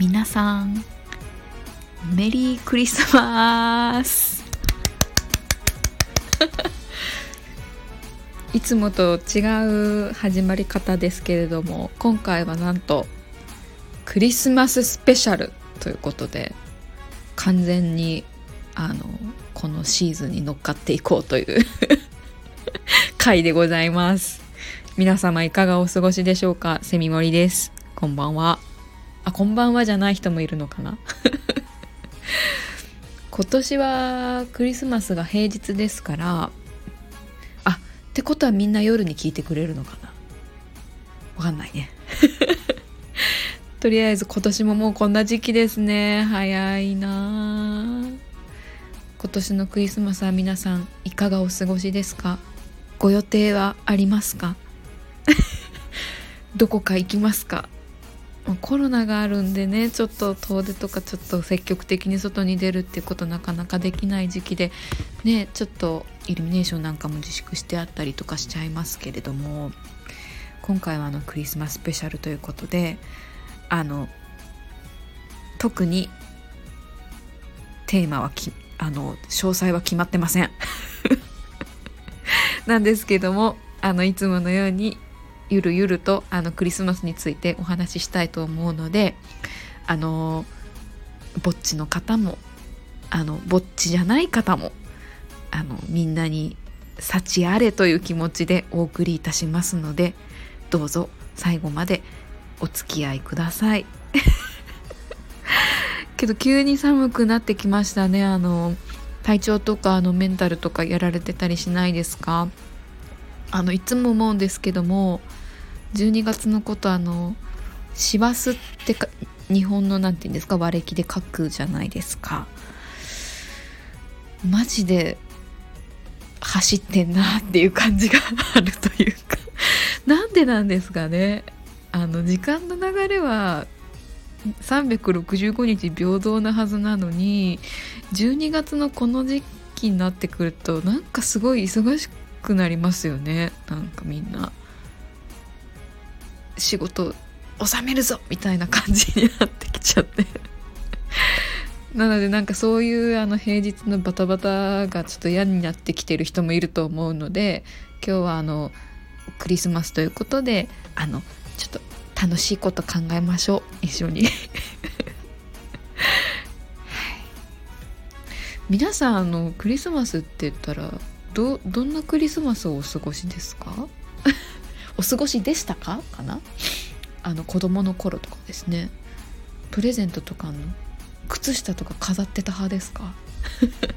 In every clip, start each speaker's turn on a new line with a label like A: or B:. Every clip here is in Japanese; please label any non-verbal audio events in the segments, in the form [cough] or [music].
A: 皆さんメリークリスマス。[laughs] いつもと違う始まり方ですけれども今回はなんとクリスマススペシャルということで完全にあのこのシーズンに乗っかっていこうという [laughs] 回でございます。皆様いかがお過ごしでしょうか？セミモリです。こんばんは。あこんばんはじゃない人もいるのかな？[laughs] 今年はクリスマスが平日ですからあってことはみんな夜に聞いてくれるのかな？わかんないね。[laughs] とりあえず今年ももうこんな時期ですね。早いな。今年のクリスマスは皆さんいかがお過ごしですか？ご予定はありますか？[laughs] どこか行きますか？コロナがあるんでねちょっと遠出とかちょっと積極的に外に出るっていうことなかなかできない時期でねちょっとイルミネーションなんかも自粛してあったりとかしちゃいますけれども今回はあのクリスマススペシャルということであの特にテーマはきあの詳細は決まってません。[laughs] なんですけどもあのいつものようにゆるゆるとあのクリスマスについてお話ししたいと思うのであのぼっちの方もあのぼっちじゃない方もあのみんなに幸あれという気持ちでお送りいたしますのでどうぞ最後までお付き合いください。[laughs] けど急に寒くなってきましたね。あの体調とかあのメンタルとかやられてたりしないですか？あのいつも思うんですけども12月のことあの師走ってか日本の何て言うんですか？和暦で書くじゃないですか。マジで走ってんなっていう感じがあるというか。なんでなんですかね？あの時間の流れは365日平等なはずなのに12月のこの時期になってくるとなんかすごい忙しくなりますよね。なんかみんな。仕事収めるぞみたいな感じになってきちゃって。[laughs] なのでなんかそういうあの平日のバタバタがちょっと嫌になってきてる人もいると思うので今日はあのクリスマスということであのちょっと楽しいこと考えましょう。一緒に。[laughs] 皆さんあのクリスマスって言ったらどどんなクリスマスをお過ごしですか？お過ごしでしたか？かな？あの子供の頃とかですね。プレゼントとかの靴下とか飾ってた派ですか？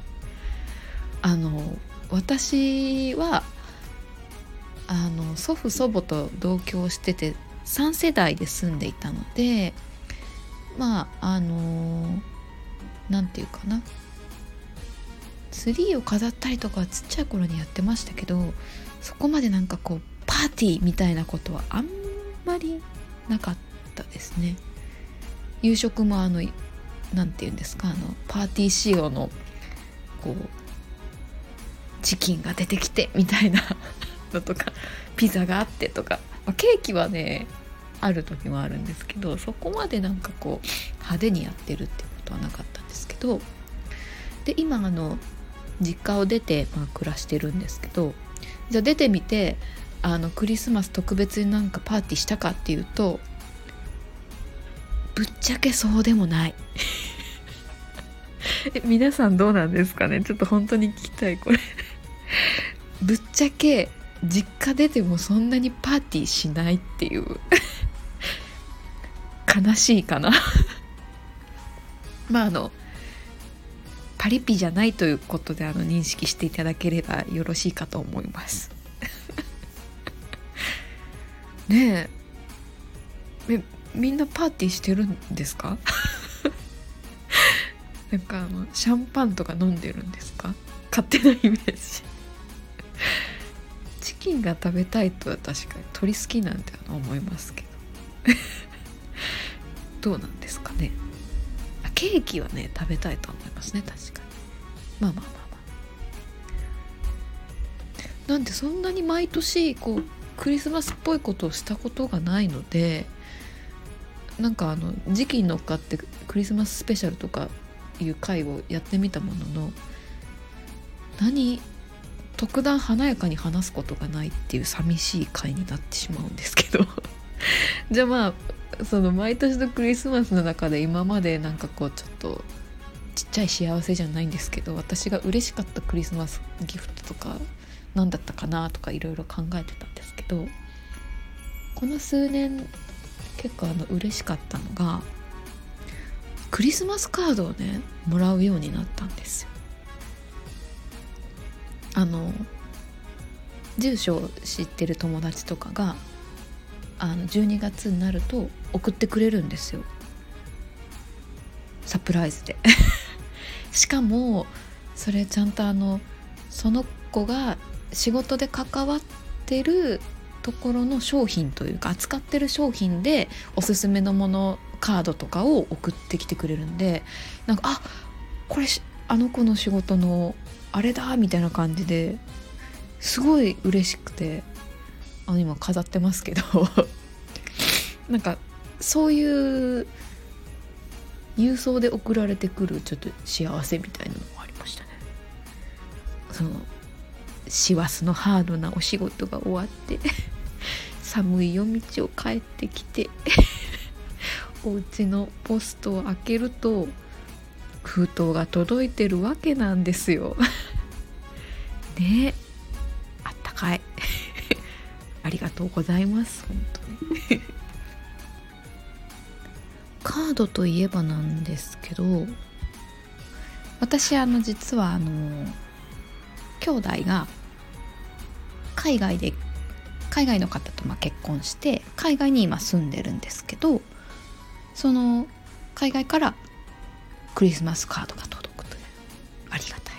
A: [laughs] あの私はあの祖父祖母と同居してて3世代で住んでいたのでまああの何て言うかな。ツリーを飾ったりとかはちっちゃい頃にやってましたけどそこまでなんかこうパーティーみたいなことはあんまりなかったですね。夕食もあの何て言うんですかあのパーティー仕様のこうチキンが出てきてみたいな [laughs] のとかピザがあってとか、ま、ケーキはねある時もあるんですけどそこまでなんかこう派手にやってるってことはなかったんですけど。で今あの実家を出て、まあ、暮らしてるんですけどじゃあ出てみてあのクリスマス特別になんかパーティーしたかっていうとぶっちゃけそうでもない。[laughs] え皆さんどうなんですかね？ちょっと本当に聞きたいこれ。[laughs] ぶっちゃけ実家出てもそんなにパーティーしないっていう。[laughs] 悲しいかな。まああのパリピじゃないということであの認識していただければよろしいかと思いますねえ。みんなパーティーしてるんですか？[laughs] なんかあのシャンパンとか飲んでるんですか？勝手なイメージ。チキンが食べたいとは確かに鳥好きなんて思いますけど。[laughs] どうなんですかね？ケーキはね食べたいと思いますね確かに。まあまあまあまあ。なんでそんなに毎年こうクリスマスっぽいことをしたことがないのでなんかあの時期に乗っかってクリスマススペシャルとかいう回をやってみたものの何特段華やかに話すことがないっていう寂しい回になってしまうんですけど。[laughs] じゃあまあその毎年のクリスマスの中で今までなんかこうちょっとちゃい幸せじゃないんですけど私が嬉しかったクリスマスギフトとか何だったかなとかいろいろ考えてたんですけどこの数年結構あの嬉しかったのがクリスマスカードをねもらうようになったんですよ。あの住所を知ってる友達とかがあの12月になると送ってくれるんですよサプライズで [laughs] しかもそれちゃんとあのその子が仕事で関わってるところの商品というか扱ってる商品でおすすめのものカードとかを送ってきてくれるんでなんかあこれあの子の仕事のあれだみたいな感じですごい嬉しくてあの今飾ってますけど。[laughs] なんかそういう郵送で送られてくるちょっと幸せみたいなのもありましたね。その師走のハードなお仕事が終わって [laughs] 寒い夜道を帰ってきて [laughs] お家のポストを開けると封筒が届いてるわけなんですよ。[laughs] ねえあったかい。ありがとうございます本当に。カードといえばなんですけど私あの実はあの兄弟が海外で海外の方とま結婚して海外に今住んでるんですけどその海外からクリスマスカードが届くというありがたい。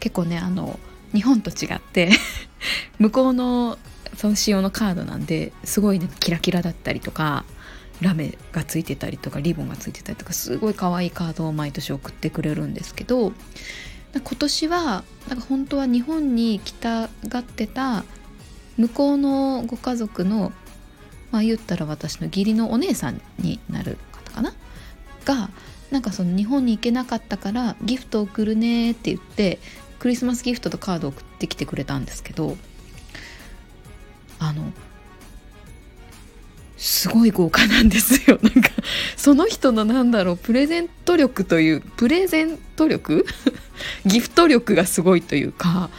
A: 結構ねあの日本と違って [laughs] 向こうのその仕様のカードなんですごいねキラキラだったりとかラメがついてたりとかリボンがついてたりとかすごい可愛いカードを毎年送ってくれるんですけど今年はなんか本当は日本に来たがってた向こうのご家族のまあ言ったら私の義理のお姉さんになる方かな？がなんかその日本に行けなかったからギフト送るねって言ってクリスマスギフトとカード送ってきてくれたんですけどあのすごい豪華なんですよ [laughs] なんかその人のなんだろうプレゼント力というプレゼント力？[laughs] ギフト力がすごいというか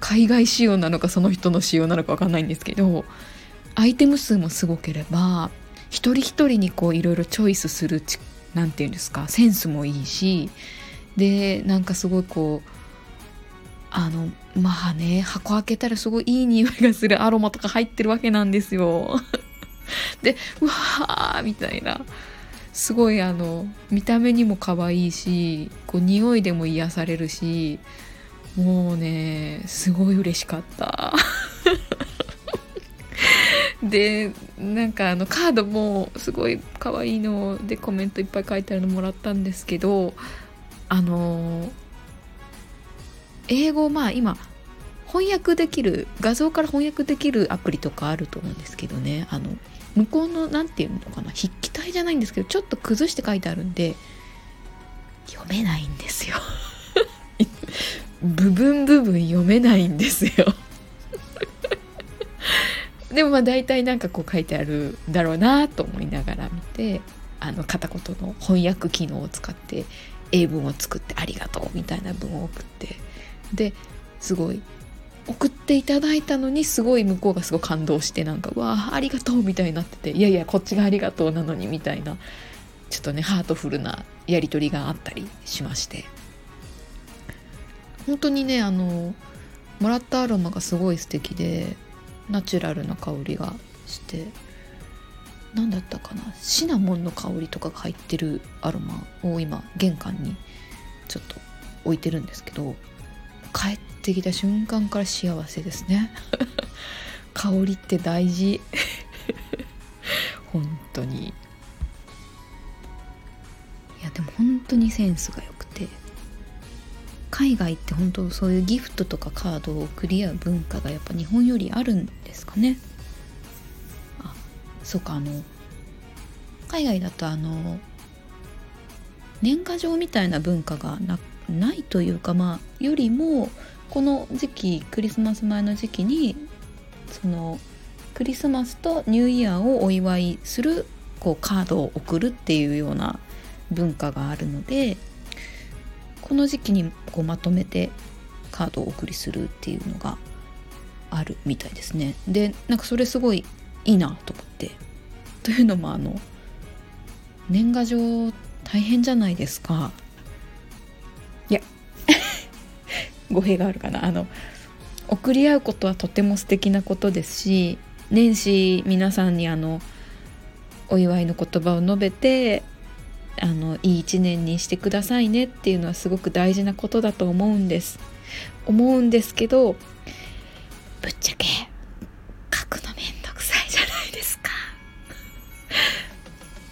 A: 海外仕様なのかその人の仕様なのか分かんないんですけどアイテム数もすごければ一人一人にこういろいろチョイスするち何て言うんですかセンスもいいしでなんかすごいこうあのまあね箱開けたらすごいいい匂いがするアロマとか入ってるわけなんですよ。でうわーみたいな。すごいあの見た目にも可愛いしこう匂いでも癒されるしもうねすごい嬉しかった。[laughs] でなんかあのカードもすごい可愛いのでコメントいっぱい書いてあるのもらったんですけどあの英語まあ今翻訳できる画像から翻訳できるアプリとかあると思うんですけどね。あの向こうの何て言うのかな。筆記体じゃないんですけどちょっと崩して書いてあるんで読めないんですよ。[laughs] 部分部分読めないんですよ。[laughs] でもまあ大体なんかこう書いてあるだろうなと思いながら見てあの片言の翻訳機能を使って英文を作ってありがとうみたいな文を送ってですごい送っていただいたのにすごい向こうがすごい感動してなんか「わあありがとう」みたいになってて「いやいやこっちがありがとうなのに」みたいなちょっとねハートフルなやり取りがあったりしまして。本当にねあのもらったアロマがすごい素敵でナチュラルな香りがして何だったかなシナモンの香りとかが入ってるアロマを今玄関にちょっと置いてるんですけど帰ってきた瞬間から幸せですね。[laughs] 香りって大事。[laughs] 本当に。いやでも本当にセンスが良くて。海外って本当そういうギフトとかカードを送り合う文化がやっぱ日本よりあるんですかね。あそうかあの海外だとあの年賀状みたいな文化がないというかまあよりもこの時期クリスマス前の時期にそのクリスマスとニューイヤーをお祝いするこうカードを送るっていうような文化があるのでこの時期にこうまとめてカードをお送りするっていうのがあるみたいですね。でなんかそれすごいいいなと思って。というのもあの年賀状大変じゃないですか。いや語弊があるかな。あの送り合うことはとても素敵なことですし年始皆さんにあのお祝いの言葉を述べてあのいい一年にしてくださいねっていうのはすごく大事なことだと思うんです。思うんですけどぶっちゃけ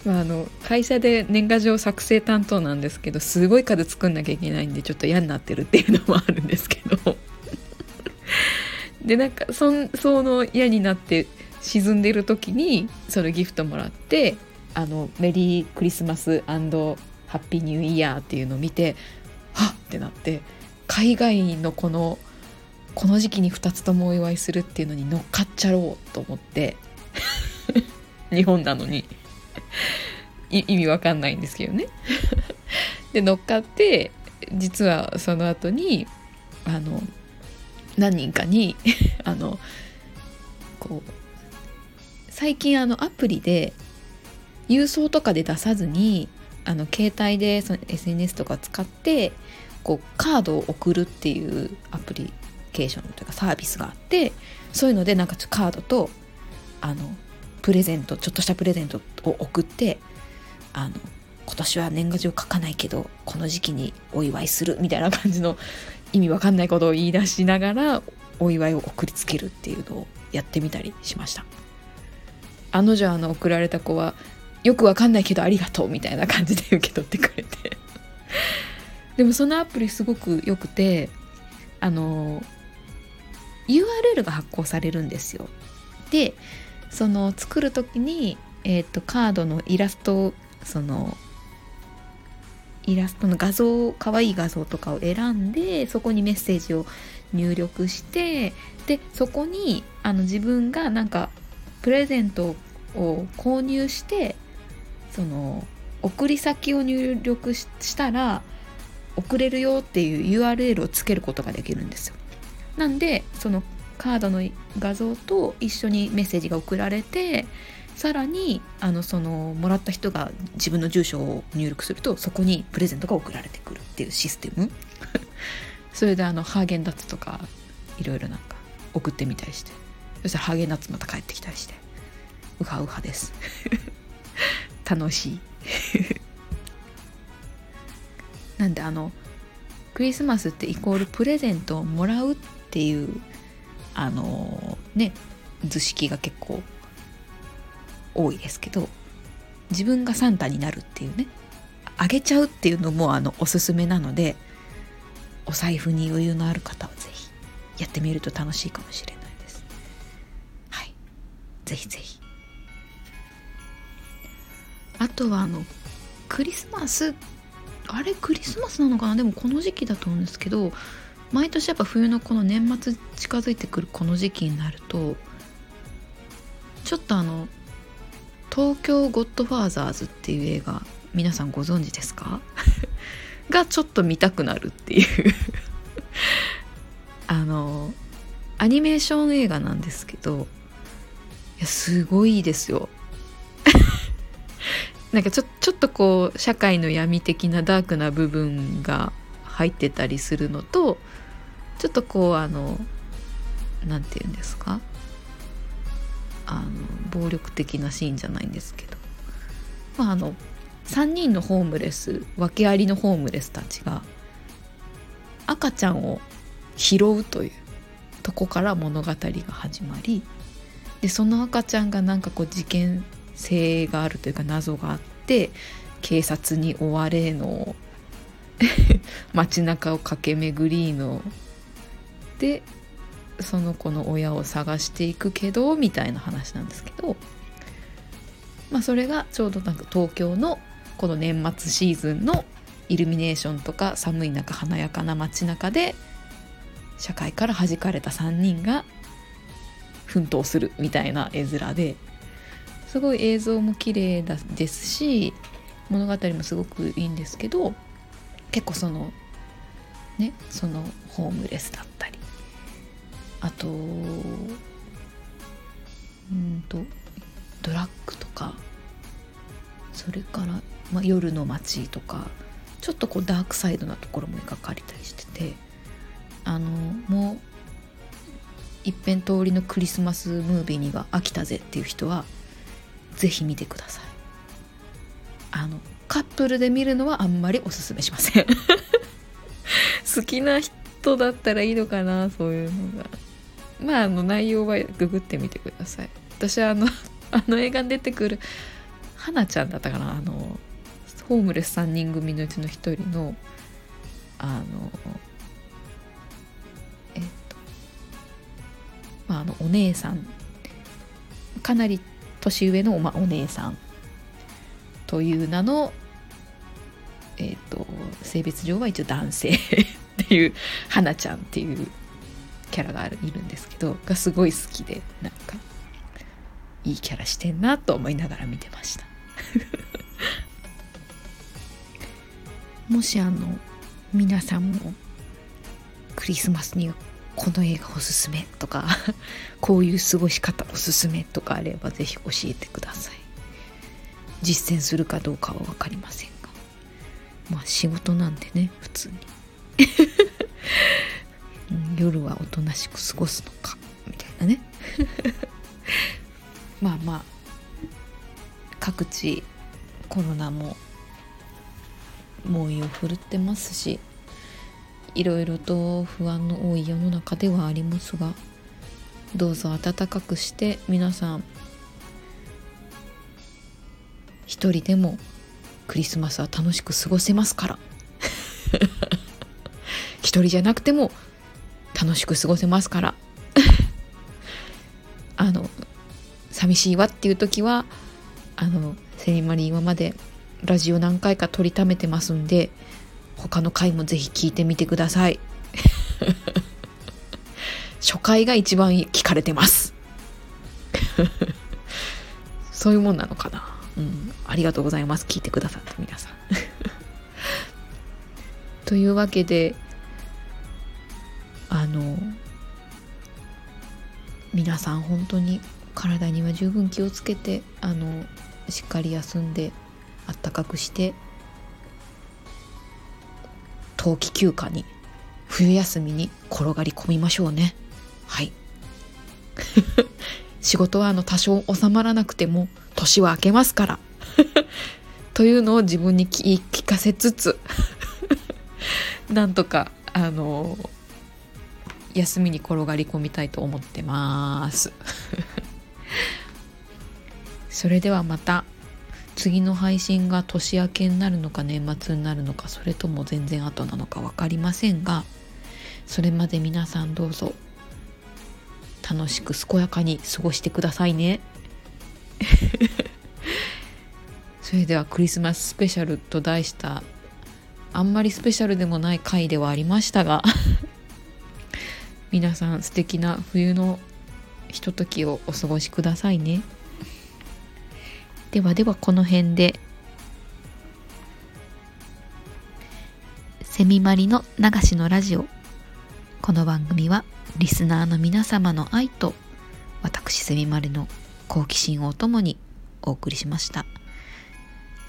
A: まああの会社で年賀状作成担当なんですけどすごい数作んなきゃいけないんでちょっと嫌になってるっていうのもあるんですけど。[laughs] でなんかそその嫌になって沈んでる時にそのギフトもらってあのメリークリスマスハッピーニューイヤーっていうのを見てはっ！ってなって海外のこのこの時期に2つともお祝いするっていうのに乗っかっちゃろうと思って。[laughs] 日本なのに。意味わかんないんですけどね。で乗っかって実はその後にあの何人かに [laughs] あのこう最近あのアプリで郵送とかで出さずにあの携帯でその SNS とか使ってこうカードを送るっていうアプリケーションというかサービスがあってそういうのでなんかカードとあのプレゼントちょっとしたプレゼントを送ってあの今年は年賀状書かないけどこの時期にお祝いするみたいな感じの意味わかんないことを言い出しながらお祝いを送りつけるっていうのをやってみたりしました。あの女あの送られた子はよくわかんないけどありがとうみたいな感じで受け取ってくれて。でもそのアプリすごく良くてあの URL が発行されるんですよ。でその作る時に、えーと、とカードのイラストそのイラストの画像可愛い画像とかを選んでそこにメッセージを入力してでそこにあの自分がなんかプレゼントを購入してその送り先を入力したら送れるよっていう URL をつけることができるんですよ。なんでそのカードの画像と一緒にメッセージが送られてさらにあのそのもらった人が自分の住所を入力するとそこにプレゼントが送られてくるっていうシステム。[laughs] それであのハーゲンダッツとかいろいろなんか送ってみたりして。そしたらハーゲンダッツまた帰ってきたりして。ウハウハです。[laughs] 楽しい。[laughs] なんであのクリスマスってイコールプレゼントをもらうっていうあのね図式が結構多いですけど自分がサンタになるっていうねあげちゃうっていうのもあのおすすめなのでお財布に余裕のある方は是非やってみると楽しいかもしれないです。はい。是非是非あとはあのクリスマスあれクリスマスなのかな？でもこの時期だと思うんですけど毎年やっぱ冬のこの年末近づいてくるこの時期になるとちょっとあの東京ゴッドファーザーズっていう映画皆さんご存知ですか？[laughs] がちょっと見たくなるっていう。[laughs] あのアニメーション映画なんですけどいやすごいですよ。[laughs] なんかちょちょっとこう社会の闇的なダークな部分が入ってたりするのとちょっとこうあの何て言うんですか？あの暴力的なシーンじゃないんですけど。まああの3人のホームレス訳ありのホームレスたちが赤ちゃんを拾うというとこから物語が始まりでその赤ちゃんがなんかこう事件性があるというか謎があって警察に追われの [laughs] 街中を駆け巡りのでその子の親を探していくけどみたいな話なんですけどまあ、それがちょうどなんか東京のこの年末シーズンのイルミネーションとか寒い中華やかな街中で社会から弾かれた3人が奮闘するみたいな絵面ですごい映像も綺麗だですし物語もすごくいいんですけど結構そのねそのホームレスだったりあとうんとドラッグとかそれから、まあ、夜の街とかちょっとこうダークサイドなところも描かれたりしててあのもう一辺通りのクリスマスムービーには飽きたぜっていう人は是非見てください。あのカップルで見るのはあんまりおすすめしません。[laughs] 好きな人だったらいいのかなそういうのが。まああの内容はググってみてください。私はあの [laughs] あの映画に出てくる花ちゃんだったかな。あのホームレス3人組のうちの1人のあのえっとまああのお姉さん。かなり年上の、まあ、お姉さん。という名のえっと性別上は一応男性。っていう花ちゃんっていうキャラがいるんですけどがすごい好きでなんかいいキャラしてんなと思いながら見てました。[laughs] もしあの皆さんもクリスマスにこの映画おすすめとか [laughs] こういう過ごし方おすすめとかあれば是非教えてください。実践するかどうかは分かりませんが。まあ仕事なんでね普通に。[laughs] 夜はおとなしく過ごすのかみたいなね。[laughs] まあまあ各地コロナも猛威を振るってますしいろいろと不安の多い世の中ではありますがどうぞ暖かくして皆さん一人でもクリスマスは楽しく過ごせますから。[laughs] 一人じゃなくても楽しく過ごせますから。[laughs] あの寂しいわっていう時はあのセリマリ今までラジオ何回か撮りためてますんで他の回もぜひ聞いてみてください。[laughs] 初回が一番聞かれてます。[laughs] そういうもんなのかな。うん。ありがとうございます。聞いてくださった皆さん。というわけで皆さん本当に体には十分気をつけてあのしっかり休んであったかくして冬季休暇に冬休みに転がり込みましょうね。はい。[laughs] 仕事はあの多少収まらなくても年は明けますから。[laughs] というのを自分に聞かせつつ [laughs] なんとかあの休みに転がり込みたいと思ってます。[laughs] それではまた次の配信が年明けになるのか年末になるのかそれとも全然後なのか分かりませんがそれまで皆さんどうぞ楽しく健やかに過ごしてくださいね。[laughs] それではクリスマススペシャルと題したあんまりスペシャルでもない回ではありましたが皆さん素敵な冬のひとときをお過ごしくださいね。ではではこの辺でセミマリの流しのラジオ。この番組はリスナーの皆様の愛と私セミマリの好奇心をともにお送りしました。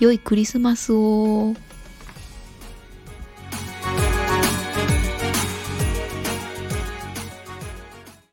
A: 良いクリスマスを。